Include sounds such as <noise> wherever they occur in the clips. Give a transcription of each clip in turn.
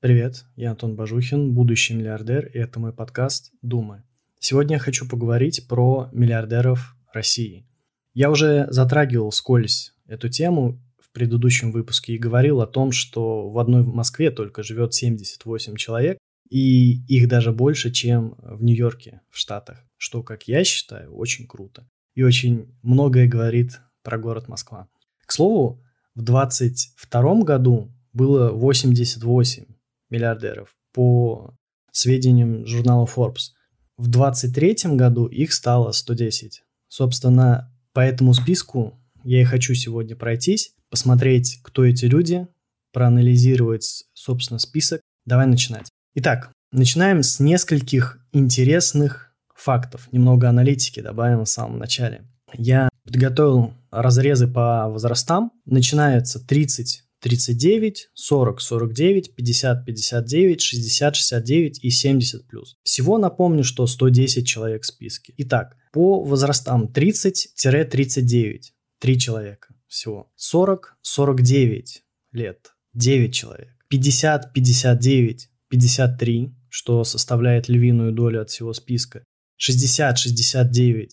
Привет, я Антон Бажухин, будущий миллиардер, и это мой подкаст «Думы». Сегодня я хочу поговорить про миллиардеров России. Я уже затрагивал скользь эту тему в предыдущем выпуске и говорил о том, что в одной Москве только живет 78 человек, и их даже больше, чем в Нью-Йорке, в Штатах, что, как я считаю, очень круто. И очень многое говорит про город Москва. К слову, в 2022 году было 88 миллиардеров по сведениям журнала Forbes. В 2023 году их стало 110. Собственно, по этому списку я и хочу сегодня пройтись, посмотреть, кто эти люди, проанализировать, собственно, список. Давай начинать. Итак, начинаем с нескольких интересных фактов. Немного аналитики добавим в самом начале. Я подготовил разрезы по возрастам. Начинается 30 39, 40, 49, 50, 59, 60, 69 и 70 плюс. Всего напомню, что 110 человек в списке. Итак, по возрастам 30-39, 3 человека всего. 40-49 лет, 9 человек. 50-59, 53, что составляет львиную долю от всего списка. 60-69,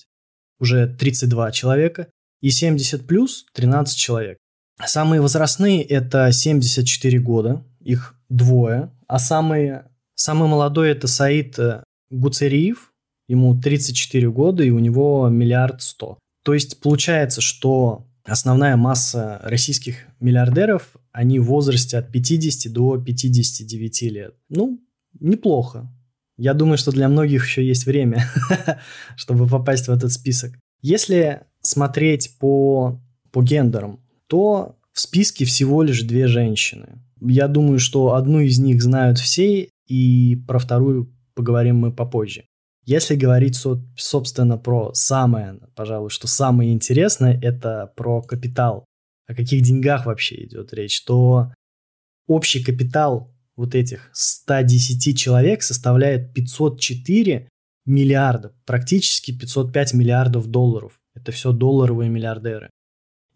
уже 32 человека. И 70 плюс 13 человек. Самые возрастные – это 74 года, их двое. А самые, самый молодой – это Саид э, Гуцериев, ему 34 года, и у него миллиард сто. То есть получается, что основная масса российских миллиардеров, они в возрасте от 50 до 59 лет. Ну, неплохо. Я думаю, что для многих еще есть время, <laughs> чтобы попасть в этот список. Если смотреть по, по гендерам, то в списке всего лишь две женщины. Я думаю, что одну из них знают все, и про вторую поговорим мы попозже. Если говорить, собственно, про самое, пожалуй, что самое интересное, это про капитал. О каких деньгах вообще идет речь, то общий капитал вот этих 110 человек составляет 504 миллиарда, практически 505 миллиардов долларов. Это все долларовые миллиардеры.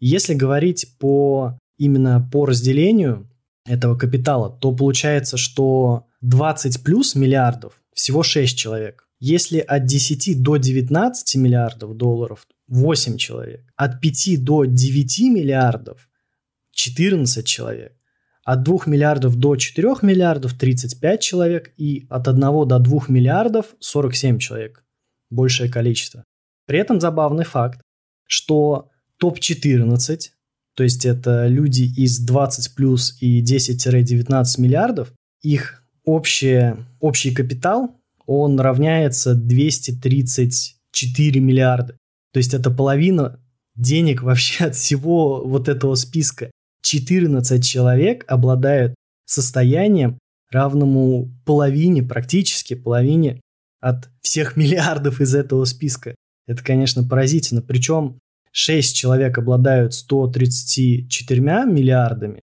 Если говорить по именно по разделению этого капитала, то получается, что 20 плюс миллиардов всего 6 человек. Если от 10 до 19 миллиардов долларов 8 человек, от 5 до 9 миллиардов 14 человек, от 2 миллиардов до 4 миллиардов 35 человек и от 1 до 2 миллиардов 47 человек. Большее количество. При этом забавный факт, что топ-14, то есть это люди из 20 плюс и 10-19 миллиардов, их общее, общий капитал, он равняется 234 миллиарда. То есть это половина денег вообще <laughs> от всего вот этого списка. 14 человек обладают состоянием, равному половине, практически половине от всех <laughs> миллиардов из этого списка. Это, конечно, поразительно. Причем 6 человек обладают 134 миллиардами,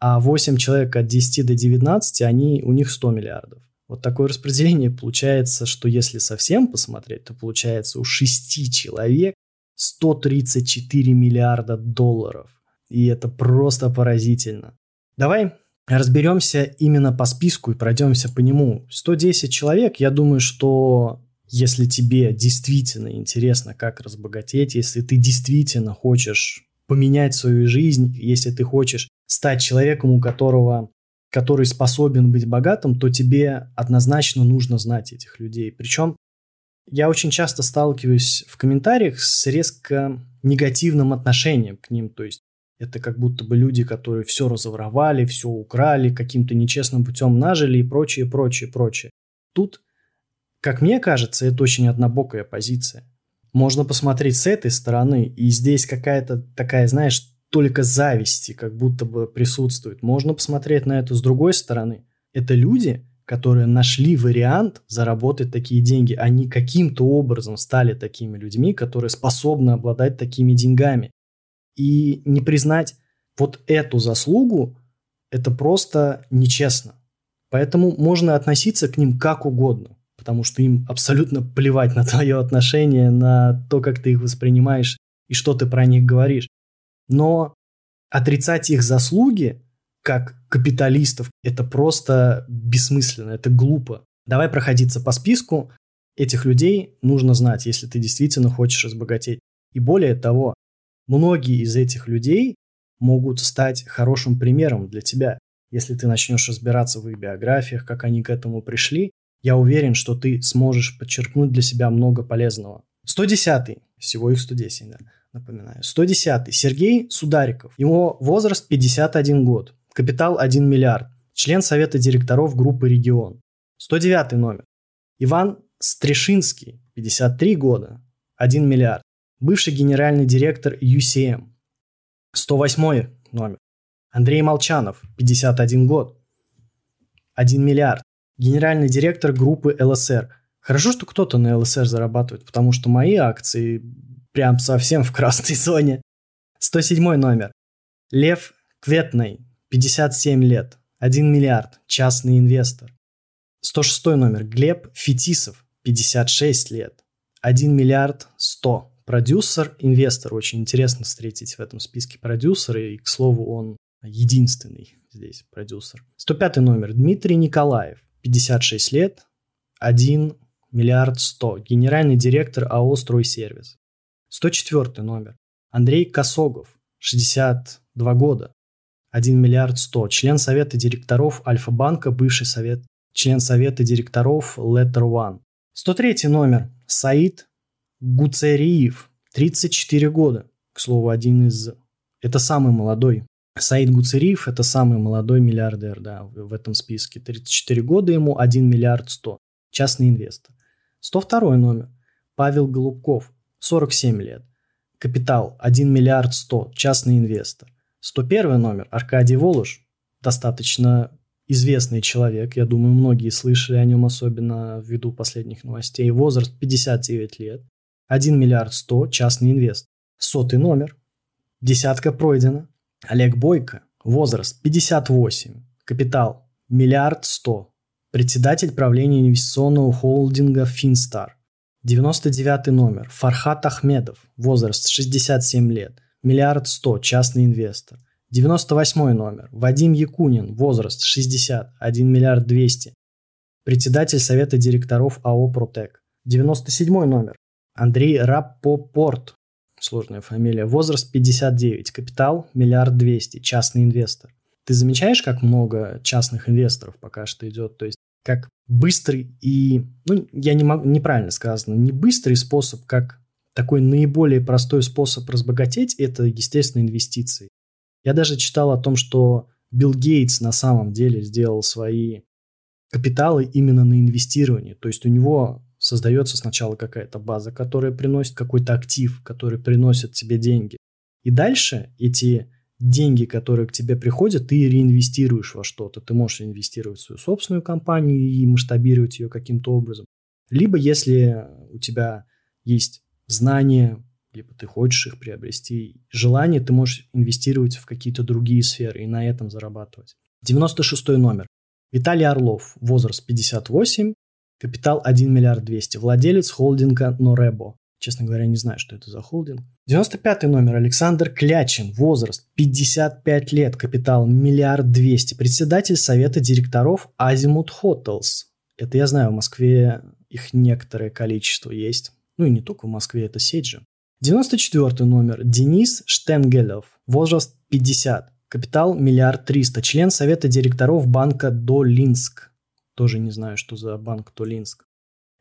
а 8 человек от 10 до 19, они, у них 100 миллиардов. Вот такое распределение получается, что если совсем посмотреть, то получается у 6 человек 134 миллиарда долларов. И это просто поразительно. Давай разберемся именно по списку и пройдемся по нему. 110 человек, я думаю, что если тебе действительно интересно, как разбогатеть, если ты действительно хочешь поменять свою жизнь, если ты хочешь стать человеком, у которого который способен быть богатым, то тебе однозначно нужно знать этих людей. Причем я очень часто сталкиваюсь в комментариях с резко негативным отношением к ним. То есть это как будто бы люди, которые все разворовали, все украли, каким-то нечестным путем нажили и прочее, прочее, прочее. Тут как мне кажется, это очень однобокая позиция. Можно посмотреть с этой стороны, и здесь какая-то такая, знаешь, только зависти как будто бы присутствует. Можно посмотреть на это с другой стороны. Это люди, которые нашли вариант заработать такие деньги. Они каким-то образом стали такими людьми, которые способны обладать такими деньгами. И не признать вот эту заслугу, это просто нечестно. Поэтому можно относиться к ним как угодно потому что им абсолютно плевать на твое отношение, на то, как ты их воспринимаешь и что ты про них говоришь. Но отрицать их заслуги как капиталистов. Это просто бессмысленно, это глупо. Давай проходиться по списку. Этих людей нужно знать, если ты действительно хочешь разбогатеть. И более того, многие из этих людей могут стать хорошим примером для тебя. Если ты начнешь разбираться в их биографиях, как они к этому пришли, я уверен, что ты сможешь подчеркнуть для себя много полезного. 110 всего их 110, да, напоминаю. 110 Сергей Судариков. Его возраст 51 год. Капитал 1 миллиард. Член Совета директоров группы «Регион». 109 номер. Иван Стрешинский, 53 года, 1 миллиард. Бывший генеральный директор UCM. 108 номер. Андрей Молчанов, 51 год, 1 миллиард. Генеральный директор группы ЛСР. Хорошо, что кто-то на ЛСР зарабатывает, потому что мои акции прям совсем в красной <laughs> зоне. 107 номер. Лев Кветный, 57 лет, 1 миллиард, частный инвестор. 106 номер. Глеб Фетисов, 56 лет, 1 миллиард 100. Продюсер, инвестор. Очень интересно встретить в этом списке продюсера. И, к слову, он единственный здесь продюсер. 105 номер. Дмитрий Николаев, 56 лет, 1 миллиард 100. Генеральный директор АО «Стройсервис». 104 номер. Андрей Косогов, 62 года, 1 миллиард 100. Член совета директоров Альфа-банка, бывший совет, член совета директоров Letter One. 103 номер. Саид Гуцериев, 34 года. К слову, один из... Это самый молодой. Саид Гуцериев – это самый молодой миллиардер, да, в этом списке. 34 года ему, 1 миллиард 100. Частный инвестор. 102 номер. Павел Голубков, 47 лет. Капитал 1 миллиард 100. Частный инвестор. 101 номер Аркадий Волош, достаточно известный человек, я думаю, многие слышали о нем, особенно ввиду последних новостей. Возраст 59 лет, 1 миллиард 100, частный инвест. Сотый номер, десятка пройдена. Олег Бойко, возраст 58, капитал миллиард 100, председатель правления инвестиционного холдинга Финстар. 99 номер, Фархат Ахмедов, возраст 67 лет, миллиард сто, частный инвестор. 98 номер. Вадим Якунин, возраст 60, 1 миллиард 200. Председатель совета директоров АО «Протек». 97 номер. Андрей Рапопорт, сложная фамилия, возраст 59, капитал миллиард 200, частный инвестор. Ты замечаешь, как много частных инвесторов пока что идет? То есть как быстрый и, ну, я не могу, неправильно сказано, не быстрый способ, как такой наиболее простой способ разбогатеть – это, естественно, инвестиции. Я даже читал о том, что Билл Гейтс на самом деле сделал свои капиталы именно на инвестировании. То есть у него создается сначала какая-то база, которая приносит какой-то актив, который приносит тебе деньги. И дальше эти деньги, которые к тебе приходят, ты реинвестируешь во что-то. Ты можешь инвестировать в свою собственную компанию и масштабировать ее каким-то образом. Либо если у тебя есть знания, либо ты хочешь их приобрести, желание, ты можешь инвестировать в какие-то другие сферы и на этом зарабатывать. 96 номер. Виталий Орлов, возраст 58, капитал 1 миллиард 200, владелец холдинга Норебо. Честно говоря, не знаю, что это за холдинг. 95 номер. Александр Клячин, возраст 55 лет, капитал миллиард 200, председатель совета директоров Азимут Hotels. Это я знаю, в Москве их некоторое количество есть. Ну и не только в Москве, это сеть же. 94 номер. Денис Штенгелев. Возраст 50. Капитал миллиард триста. Член совета директоров банка Долинск. Тоже не знаю, что за банк Долинск.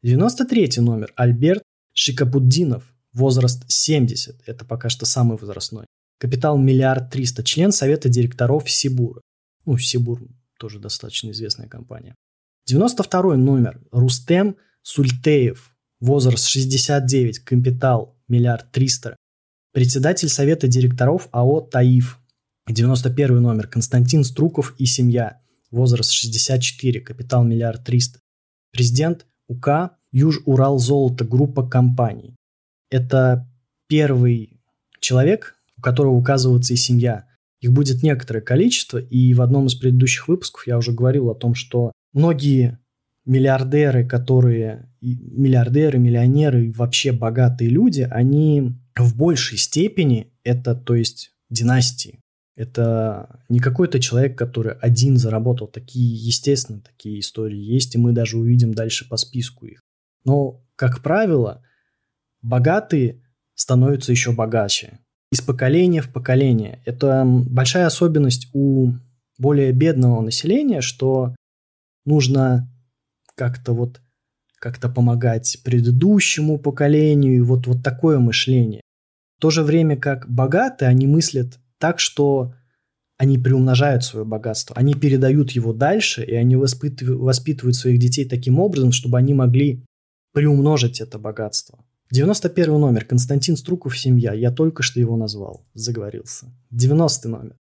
93 номер. Альберт Шикапуддинов. Возраст 70. Это пока что самый возрастной. Капитал миллиард триста. Член совета директоров Сибура. Ну, Сибур тоже достаточно известная компания. 92 номер. Рустем Сультеев возраст 69, капитал миллиард триста, председатель совета директоров АО «Таиф», 91 номер, Константин Струков и семья, возраст 64, капитал миллиард триста, президент УК Юж-Урал Золото, группа компаний. Это первый человек, у которого указывается и семья. Их будет некоторое количество, и в одном из предыдущих выпусков я уже говорил о том, что многие миллиардеры, которые миллиардеры, миллионеры вообще богатые люди, они в большей степени это, то есть, династии. Это не какой-то человек, который один заработал. Такие, естественно, такие истории есть, и мы даже увидим дальше по списку их. Но, как правило, богатые становятся еще богаче. Из поколения в поколение. Это большая особенность у более бедного населения, что нужно как-то вот как-то помогать предыдущему поколению, и вот, вот такое мышление. В то же время как богатые, они мыслят так, что они приумножают свое богатство, они передают его дальше, и они воспитывают, своих детей таким образом, чтобы они могли приумножить это богатство. 91 номер. Константин Струков «Семья». Я только что его назвал. Заговорился. 90 номер.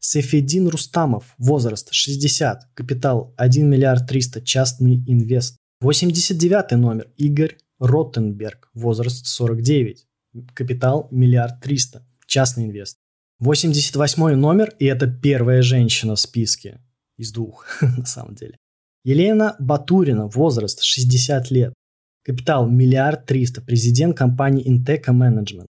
Сефедин Рустамов. Возраст 60. Капитал 1 миллиард 300. Частный инвест. 89 номер. Игорь Роттенберг. Возраст 49. Капитал миллиард 300. Частный инвест. 88 номер, и это первая женщина в списке. Из двух, <laughs> на самом деле. Елена Батурина, возраст 60 лет. Капитал миллиард триста. Президент компании Inteca Management.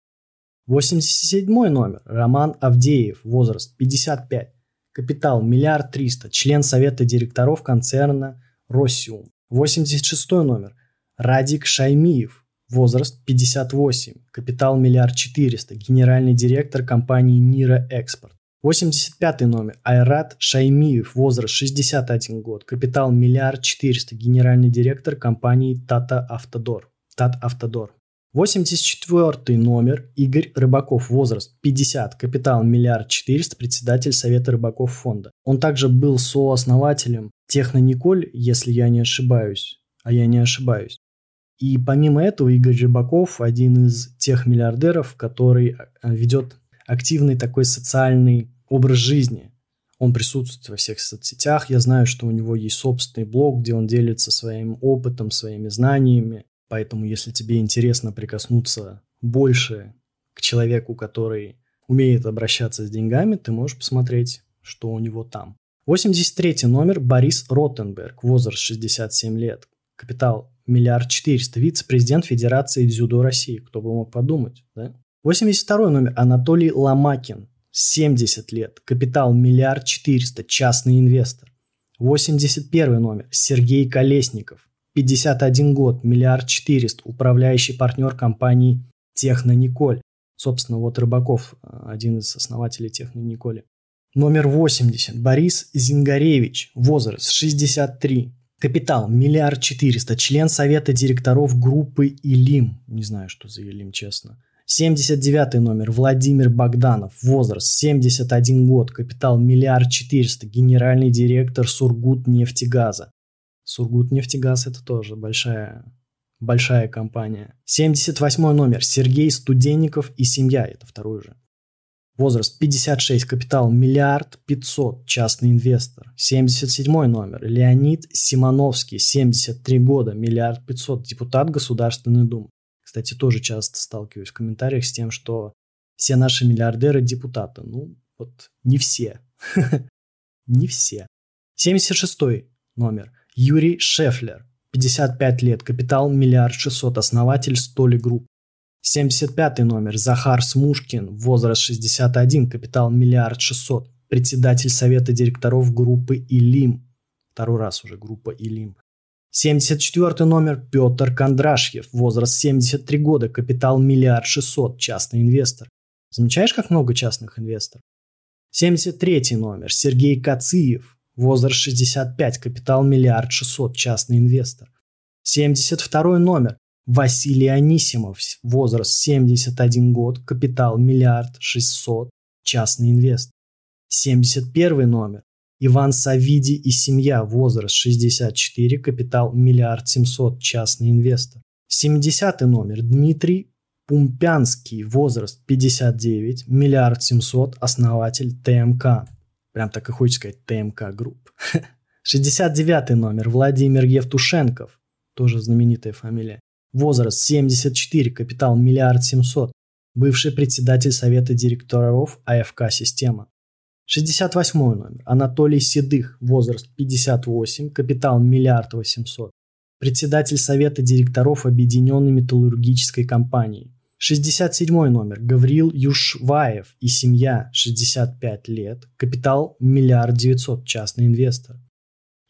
87 номер. Роман Авдеев, возраст 55. Капитал миллиард триста. Член совета директоров концерна Россиум. 86 номер. Радик Шаймиев, Возраст 58. Капитал миллиард 400. Генеральный директор компании Нира Экспорт. 85 номер. Айрат Шаймиев. Возраст 61 год. Капитал миллиард 400. Генеральный директор компании Тата Автодор. Тат Автодор. 84 номер. Игорь Рыбаков. Возраст 50. Капитал миллиард 400. Председатель Совета рыбаков фонда. Он также был сооснователем Техно Николь, если я не ошибаюсь. А я не ошибаюсь. И помимо этого Игорь Рыбаков один из тех миллиардеров, который э, ведет активный такой социальный образ жизни. Он присутствует во всех соцсетях. Я знаю, что у него есть собственный блог, где он делится своим опытом, своими знаниями. Поэтому, если тебе интересно прикоснуться больше к человеку, который умеет обращаться с деньгами, ты можешь посмотреть, что у него там. 83 номер Борис Ротенберг, возраст 67 лет, капитал миллиард четыреста, вице-президент Федерации дзюдо России. Кто бы мог подумать, да? 82 номер Анатолий Ломакин, 70 лет, капитал миллиард четыреста, частный инвестор. 81 номер Сергей Колесников, 51 год, миллиард четыреста, управляющий партнер компании Техно Николь. Собственно, вот Рыбаков, один из основателей Техно Николи. Номер 80. Борис Зингаревич. Возраст 63. Капитал – миллиард четыреста. Член совета директоров группы «Илим». Не знаю, что за «Илим», честно. 79 номер. Владимир Богданов. Возраст 71 год. Капитал миллиард четыреста. Генеральный директор Сургут нефтегаза. Сургут нефтегаз это тоже большая, большая компания. 78 номер. Сергей Студенников и семья. Это второй же. Возраст 56, капитал миллиард 500, частный инвестор. 77 номер, Леонид Симоновский, 73 года, миллиард 500, депутат Государственной Думы. Кстати, тоже часто сталкиваюсь в комментариях с тем, что все наши миллиардеры депутаты. Ну, вот не все. <laughs> Не все. 76 номер. Юрий Шефлер, 55 лет, капитал миллиард 600, основатель Stoli Group. 75 номер. Захар Смушкин. Возраст 61. Капитал миллиард 600. Председатель совета директоров группы «Илим». Второй раз уже группа «Илим». 74 номер. Петр Кондрашьев. Возраст 73 года. Капитал миллиард 600. Частный инвестор. Замечаешь, как много частных инвесторов? 73 номер. Сергей Кациев. Возраст 65. Капитал миллиард 600. Частный инвестор. 72 номер. Василий Анисимов, возраст 71 год, капитал миллиард 600, частный инвест. 71 номер. Иван Саввиди и семья, возраст 64, капитал миллиард 700, частный инвестор. 70 номер. Дмитрий Пумпянский, возраст 59, миллиард 700, основатель ТМК. Прям так и хочется сказать ТМК Group. <laughs> 69 номер. Владимир Евтушенков, тоже знаменитая фамилия. Возраст 74, капитал миллиард семьсот. Бывший председатель совета директоров АФК «Система». 68 номер. Анатолий Седых. Возраст 58, капитал миллиард восемьсот. Председатель совета директоров Объединенной металлургической компании. 67 номер. Гаврил Юшваев и семья 65 лет. Капитал миллиард девятьсот. Частный инвестор.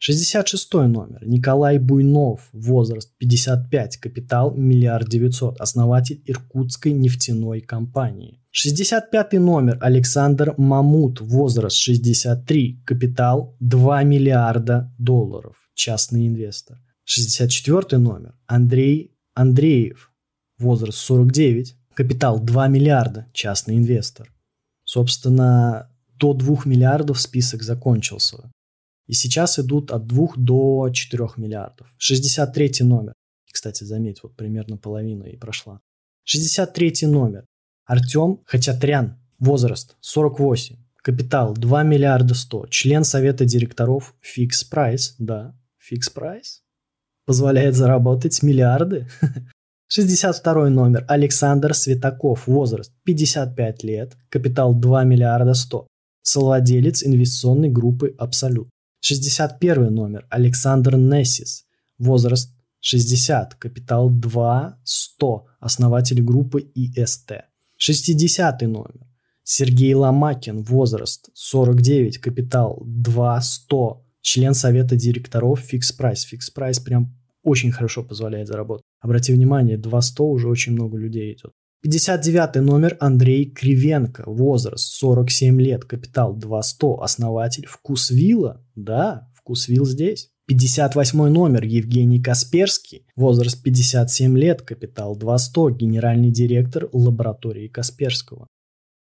66 номер. Николай Буйнов. Возраст 55. Капитал миллиард девятьсот. Основатель Иркутской нефтяной компании. 65 номер. Александр Мамут. Возраст 63. Капитал 2 миллиарда долларов. Частный инвестор. 64 номер. Андрей Андреев возраст 49, капитал 2 миллиарда, частный инвестор. Собственно, до 2 миллиардов список закончился. И сейчас идут от 2 до 4 миллиардов. 63 номер. Кстати, заметь, вот примерно половина и прошла. 63 номер. Артем Хачатрян. Возраст 48. Капитал 2 миллиарда 100. Член совета директоров Fix Price. Да, Fix Price. Позволяет заработать миллиарды. <laughs> 62 номер. Александр Светаков. Возраст 55 лет. Капитал 2 миллиарда 100. Совладелец инвестиционной группы «Абсолют». 61 номер. Александр Нессис. Возраст 60. Капитал 2 100. Основатель группы ИСТ. 60 номер. Сергей Ломакин. Возраст 49. Капитал 2 100. Член совета директоров Fix Price. Fix Price прям очень хорошо позволяет заработать. Обрати внимание, 200 уже очень много людей идет. 59 номер Андрей Кривенко, возраст 47 лет, капитал 200, основатель Вкусвилла, да, Вкусвилл здесь. 58 номер Евгений Касперский, возраст 57 лет, капитал 200, генеральный директор лаборатории Касперского.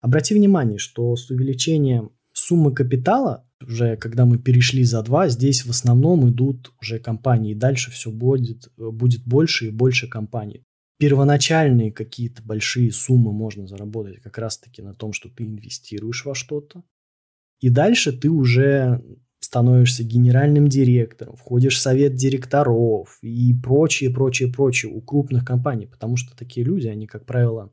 Обрати внимание, что с увеличением суммы капитала уже когда мы перешли за два, здесь в основном идут уже компании. И дальше все будет, будет больше и больше компаний. Первоначальные какие-то большие суммы можно заработать как раз-таки на том, что ты инвестируешь во что-то. И дальше ты уже становишься генеральным директором, входишь в совет директоров и прочее, прочее, прочее у крупных компаний, потому что такие люди, они, как правило,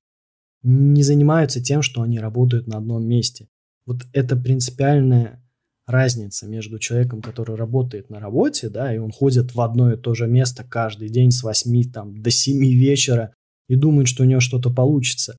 не занимаются тем, что они работают на одном месте. Вот это принципиальная разница между человеком, который работает на работе, да, и он ходит в одно и то же место каждый день с 8 там, до 7 вечера и думает, что у него что-то получится.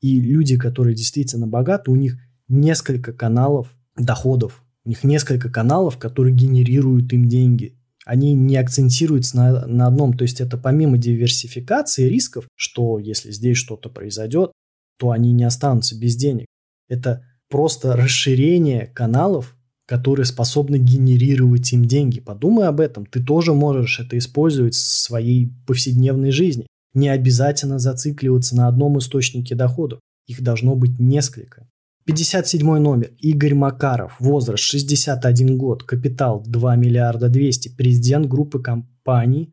И люди, которые действительно богаты, у них несколько каналов доходов, у них несколько каналов, которые генерируют им деньги. Они не акцентируются на, на одном, то есть это помимо диверсификации рисков, что если здесь что-то произойдет, то они не останутся без денег. Это просто расширение каналов которые способны генерировать им деньги. Подумай об этом. Ты тоже можешь это использовать в своей повседневной жизни. Не обязательно зацикливаться на одном источнике доходов. Их должно быть несколько. 57 номер. Игорь Макаров. Возраст 61 год. Капитал 2 миллиарда 200. Президент группы компаний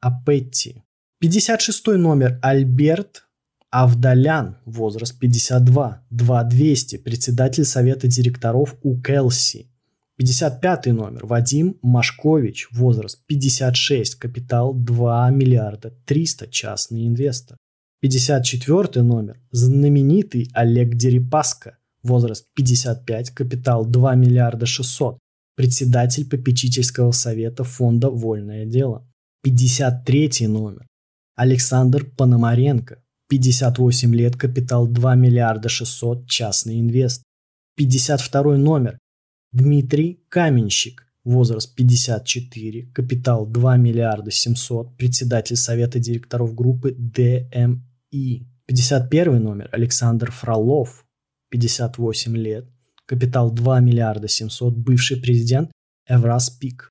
Апетти. 56 номер. Альберт Авдалян, возраст 52, 2200, председатель совета директоров у Келси. 55 номер. Вадим Машкович, возраст 56, капитал 2 миллиарда 300, частный инвестор. 54 номер. Знаменитый Олег Дерипаска, возраст 55, капитал 2 миллиарда 600, председатель попечительского совета фонда «Вольное дело». 53 номер. Александр Пономаренко, 58 лет, капитал 2 миллиарда 600, частный инвест. 52 номер. Дмитрий Каменщик, возраст 54, капитал 2 миллиарда 700, председатель совета директоров группы ДМИ. 51 номер. Александр Фролов, 58 лет, капитал 2 миллиарда 700, бывший президент Эвраспик.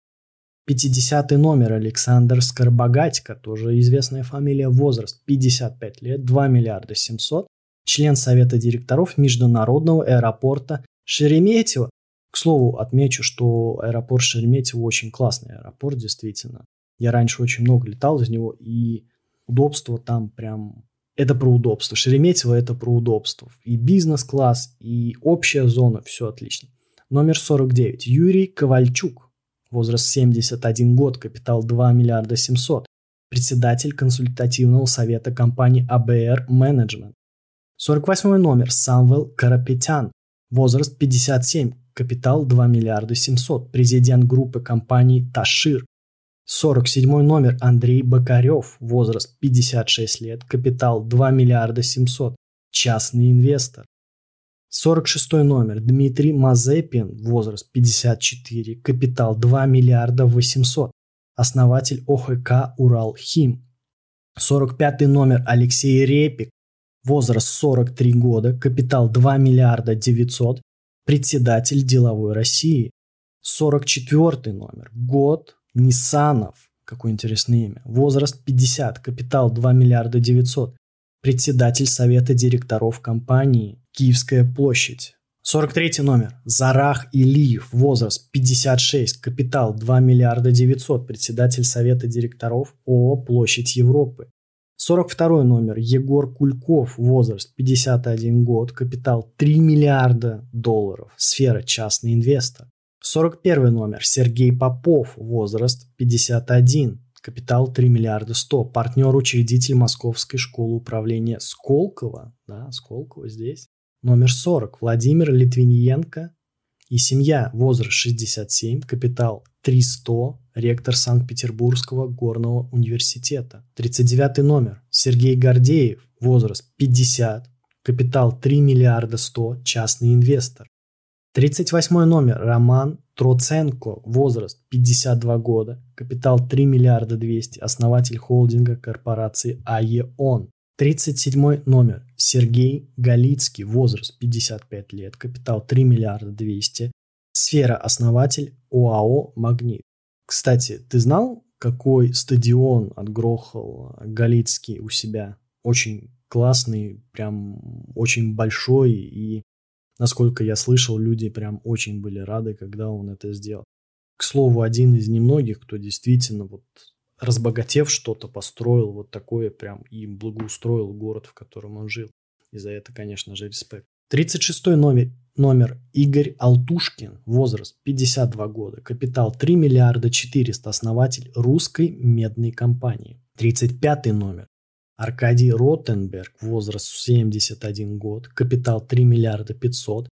50 номер Александр Скоробогатько, тоже известная фамилия, возраст 55 лет, 2 миллиарда 700, член совета директоров международного аэропорта Шереметьево. К слову, отмечу, что аэропорт Шереметьево очень классный аэропорт, действительно. Я раньше очень много летал из него, и удобство там прям... Это про удобство. Шереметьево – это про удобство. И бизнес-класс, и общая зона, все отлично. Номер 49. Юрий Ковальчук возраст 71 год, капитал 2 миллиарда 700, председатель консультативного совета компании АБР Management. 48 номер Самвел Карапетян, возраст 57, капитал 2 миллиарда 700, президент группы компаний Ташир. 47 номер Андрей Бокарев, возраст 56 лет, капитал 2 миллиарда 700, частный инвестор. 46 номер. Дмитрий Мазепин, возраст 54, капитал 2 миллиарда 800, основатель ОХК «Урал-Хим». 45 номер. Алексей Репик, возраст 43 года, капитал 2 миллиарда 900, председатель деловой России. 44 номер, год Нисанов, какое интересное имя, возраст 50, капитал 2 миллиарда 900, председатель совета директоров компании Киевская площадь. 43 номер. Зарах Илиев, возраст 56, капитал 2 миллиарда 900, председатель совета директоров ООО «Площадь Европы». 42 номер. Егор Кульков, возраст 51 год, капитал 3 миллиарда долларов, сфера частный инвестор. 41 номер. Сергей Попов. Возраст 51. Капитал 3 миллиарда 100. Партнер, учредитель Московской школы управления Сколково. Да, Сколково здесь. Номер 40. Владимир Литвиненко и семья. Возраст 67. Капитал 300. Ректор Санкт-Петербургского горного университета. 39 номер. Сергей Гордеев. Возраст 50. Капитал 3 миллиарда 100. Частный инвестор. 38 номер. Роман Троценко. Возраст 52 года. Капитал 3 миллиарда 200. Основатель холдинга корпорации АЕОН. 37 номер. Сергей Галицкий. Возраст 55 лет. Капитал 3 миллиарда 200. Сфера основатель ОАО «Магнит». Кстати, ты знал, какой стадион отгрохал Галицкий у себя? Очень классный, прям очень большой и Насколько я слышал, люди прям очень были рады, когда он это сделал. К слову, один из немногих, кто действительно вот разбогатев что-то построил вот такое прям и благоустроил город, в котором он жил. И за это, конечно же, респект. 36 номер, номер Игорь Алтушкин, возраст 52 года, капитал 3 миллиарда 400, основатель русской медной компании. 35 номер Аркадий Ротенберг, возраст 71 год, капитал 3 миллиарда 500,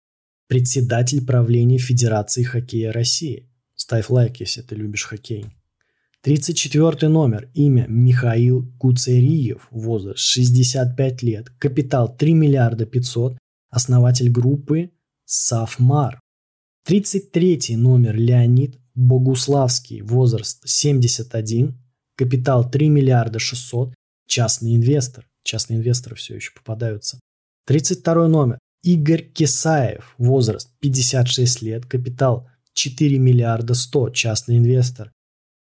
председатель правления Федерации хоккея России. Ставь лайк, если ты любишь хоккей. 34 номер. Имя Михаил Куцериев. Возраст 65 лет. Капитал 3 миллиарда 500. Основатель группы Сафмар. 33 номер. Леонид Богуславский. Возраст 71. Капитал 3 миллиарда 600 частный инвестор. Частные инвесторы все еще попадаются. 32 номер. Игорь Кисаев. Возраст 56 лет. Капитал 4 миллиарда 100. Частный инвестор.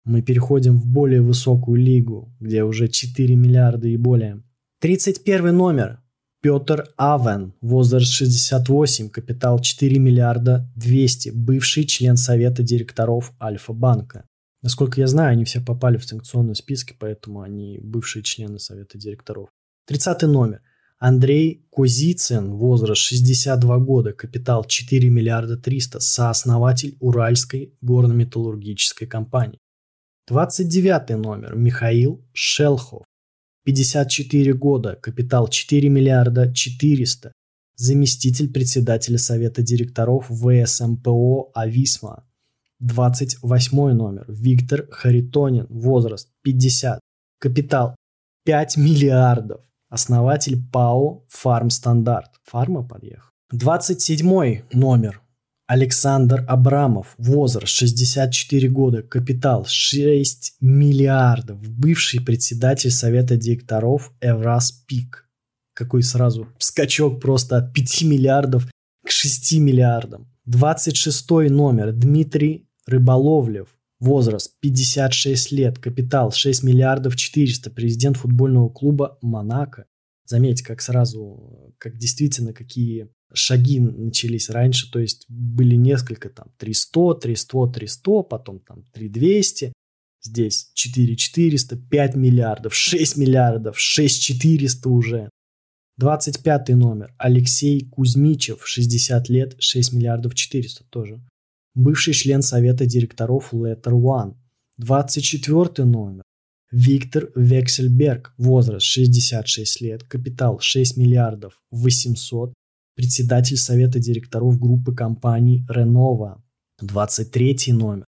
Мы переходим в более высокую лигу, где уже 4 миллиарда и более. 31 номер. Петр Авен, возраст 68, капитал 4 миллиарда 200, бывший член совета директоров Альфа-банка. Насколько я знаю, они все попали в санкционные списки, поэтому они бывшие члены совета директоров. 30 номер. Андрей Козицын, возраст 62 года, капитал 4 миллиарда 300, сооснователь Уральской горно-металлургической компании. 29 номер. Михаил Шелхов, 54 года, капитал 4 миллиарда 400, заместитель председателя совета директоров ВСМПО «Ависма», 28 номер. Виктор Харитонин. Возраст 50. Капитал 5 миллиардов. Основатель ПАО «Фармстандарт». Фарма подъехал. 27 номер. Александр Абрамов. Возраст 64 года. Капитал 6 миллиардов. Бывший председатель совета директоров Эврас Пик. Какой сразу скачок просто от 5 миллиардов к 6 миллиардам. 26 номер. Дмитрий Рыболовлев, возраст 56 лет, капитал 6 миллиардов 400, президент футбольного клуба «Монако». Заметьте, как сразу, как действительно, какие шаги начались раньше, то есть были несколько там 300, 300, 300, потом там 3200, здесь 4400, 5 миллиардов, 6 миллиардов, 6400 уже. 25 номер. Алексей Кузьмичев, 60 лет, 6 миллиардов 400 тоже бывший член совета директоров Letter One. 24 номер. Виктор Вексельберг, возраст 66 лет, капитал 6 миллиардов 800, председатель совета директоров группы компаний Renova. 23 номер.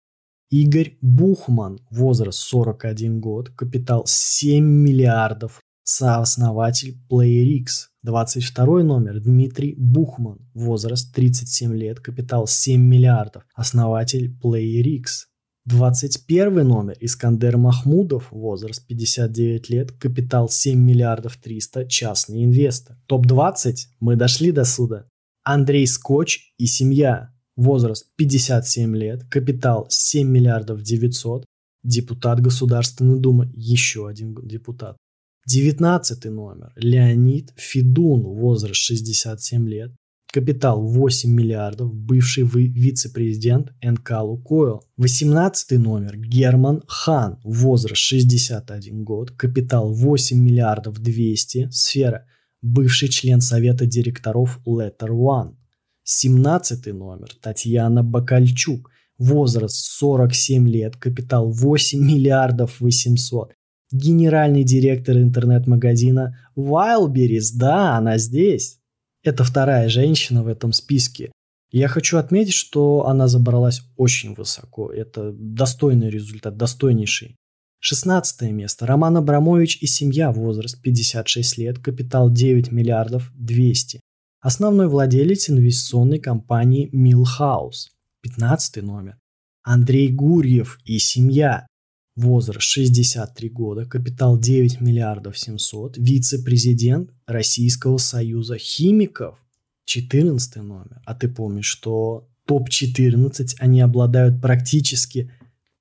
Игорь Бухман, возраст 41 год, капитал 7 миллиардов, сооснователь PlayerX. 22 номер Дмитрий Бухман, возраст 37 лет, капитал 7 миллиардов, основатель PlayerX. 21 номер Искандер Махмудов, возраст 59 лет, капитал 7 миллиардов 300, частный инвестор. Топ-20, мы дошли до суда. Андрей Скотч и семья, возраст 57 лет, капитал 7 миллиардов 900, депутат Государственной Думы, еще один депутат. 19 номер. Леонид Федун, возраст 67 лет, капитал 8 миллиардов, бывший вице-президент НК «Лукойл». 18 номер. Герман Хан, возраст 61 год, капитал 8 миллиардов 200, сфера, бывший член совета директоров Letter One. 17 номер. Татьяна Бакальчук, возраст 47 лет, капитал 8 миллиардов 800, генеральный директор интернет-магазина Wildberries. Да, она здесь. Это вторая женщина в этом списке. Я хочу отметить, что она забралась очень высоко. Это достойный результат, достойнейший. 16 место. Роман Абрамович и семья, возраст 56 лет, капитал 9 миллиардов 200. Основной владелец инвестиционной компании Milhouse. 15 номер. Андрей Гурьев и семья, возраст 63 года, капитал 9 миллиардов 700, вице-президент Российского союза химиков, 14 номер. А ты помнишь, что топ-14, они обладают практически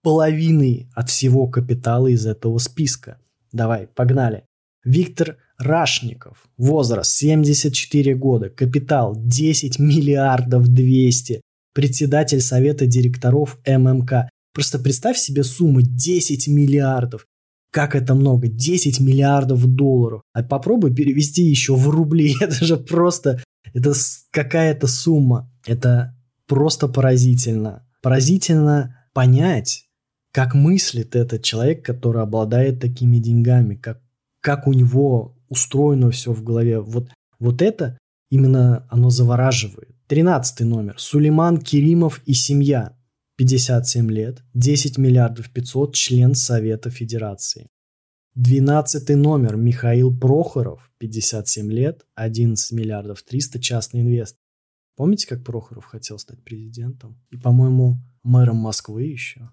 половиной от всего капитала из этого списка. Давай, погнали. Виктор Рашников, возраст 74 года, капитал 10 миллиардов 200, председатель совета директоров ММК. Просто представь себе сумму 10 миллиардов. Как это много? 10 миллиардов долларов. А попробуй перевести еще в рубли. <laughs> Это же просто... Это какая-то сумма. Это просто поразительно. Поразительно понять, как мыслит этот человек, который обладает такими деньгами, как, как у него устроено все в голове. Вот, вот это именно оно завораживает. Тринадцатый номер. Сулейман Керимов и семья. 57 лет, 10 миллиардов 500, член Совета Федерации. 12 номер Михаил Прохоров, 57 лет, 11 миллиардов 300, частный инвестор. Помните, как Прохоров хотел стать президентом? И, по-моему, мэром Москвы еще.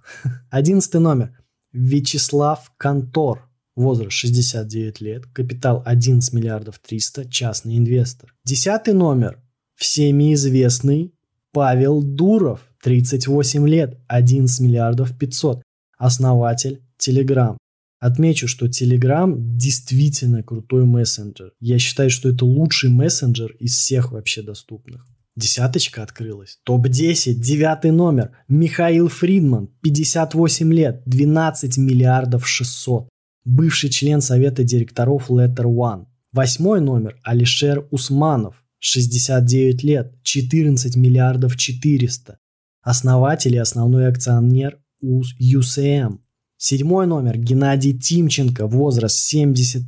11 <laughs> номер Вячеслав Контор, возраст 69 лет, капитал 11 миллиардов 300, частный инвестор. 10 номер всеми известный Павел Дуров, 38 лет, 11 миллиардов 500, основатель Telegram. Отмечу, что Telegram действительно крутой мессенджер. Я считаю, что это лучший мессенджер из всех вообще доступных. Десяточка открылась. Топ-10, девятый номер. Михаил Фридман, 58 лет, 12 миллиардов 600. Бывший член совета директоров Letter One. Восьмой номер. Алишер Усманов, 69 лет, 14 миллиардов 400 основатель и основной акционер UCM. Седьмой номер Геннадий Тимченко, возраст 70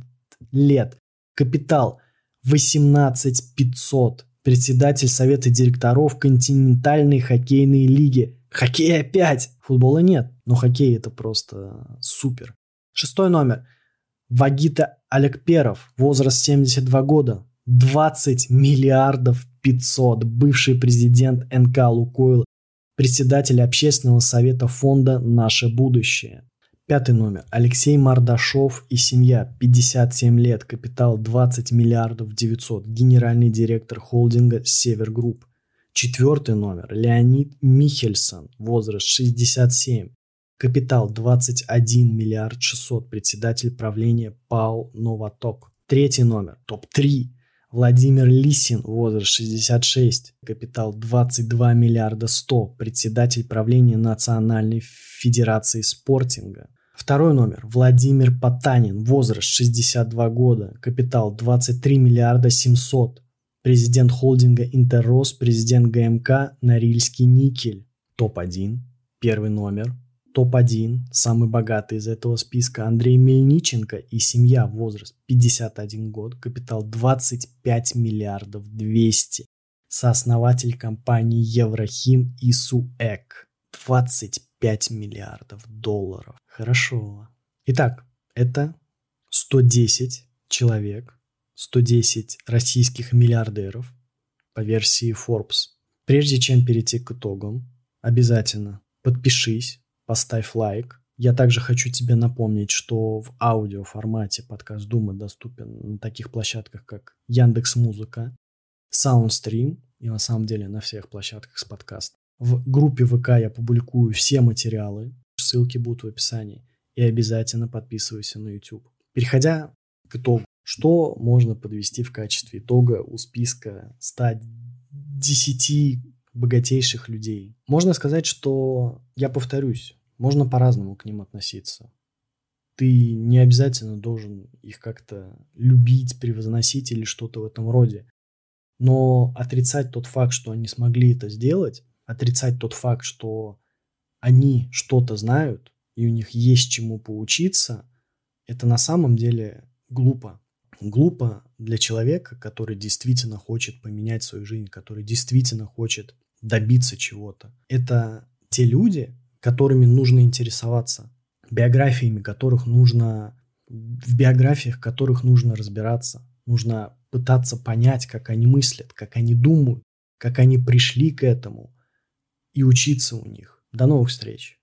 лет, капитал 18 500, председатель совета директоров континентальной хоккейной лиги. Хоккей опять! Футбола нет, но хоккей это просто супер. Шестой номер. Вагита Алекперов, возраст 72 года, 20 миллиардов 500, бывший президент НК «Лукойл» председатель общественного совета фонда «Наше будущее». Пятый номер. Алексей Мордашов и семья. 57 лет. Капитал 20 миллиардов 900. Генеральный директор холдинга «Север Групп». Четвертый номер. Леонид Михельсон. Возраст 67. Капитал 21 миллиард 600. Председатель правления ПАО «Новатэк». Третий номер. Топ-3. Владимир Лисин, возраст 66, капитал 22 миллиарда 100, председатель правления Национальной Федерации спортинга. Второй номер. Владимир Потанин, возраст 62 года, капитал 23 миллиарда 700, президент холдинга Интеррос, президент ГМК Норильский никель. Топ-1, первый номер, Топ-1, самый богатый из этого списка, Андрей Мельниченко и семья, возраст 51 год, капитал 25 миллиардов 200. Сооснователь компании Еврохим и СУЭК. 25 5 миллиардов долларов. Хорошо. Итак, это 110 человек, 110 российских миллиардеров по версии Forbes. Прежде чем перейти к итогам, обязательно подпишись, поставь лайк. Я также хочу тебе напомнить, что в аудио формате подкаст Думы доступен на таких площадках, как Яндекс Музыка, Soundstream и на самом деле на всех площадках с подкастом. В группе ВК я публикую все материалы, ссылки будут в описании. И обязательно подписывайся на YouTube. Переходя к итогу, что можно подвести в качестве итога у списка 110 богатейших людей? Можно сказать, что, я повторюсь, можно по-разному к ним относиться. Ты не обязательно должен их как-то любить, превозносить или что-то в этом роде. Но отрицать тот факт, что они смогли это сделать, отрицать тот факт, что они что-то знают, и у них есть чему поучиться, это на самом деле глупо. Глупо для человека, который действительно хочет поменять свою жизнь, который действительно хочет добиться чего-то. Это те люди, которыми нужно интересоваться, биографиями которых нужно, в биографиях которых нужно разбираться. Нужно пытаться понять, как они мыслят, как они думают, как они пришли к этому и учиться у них. До новых встреч!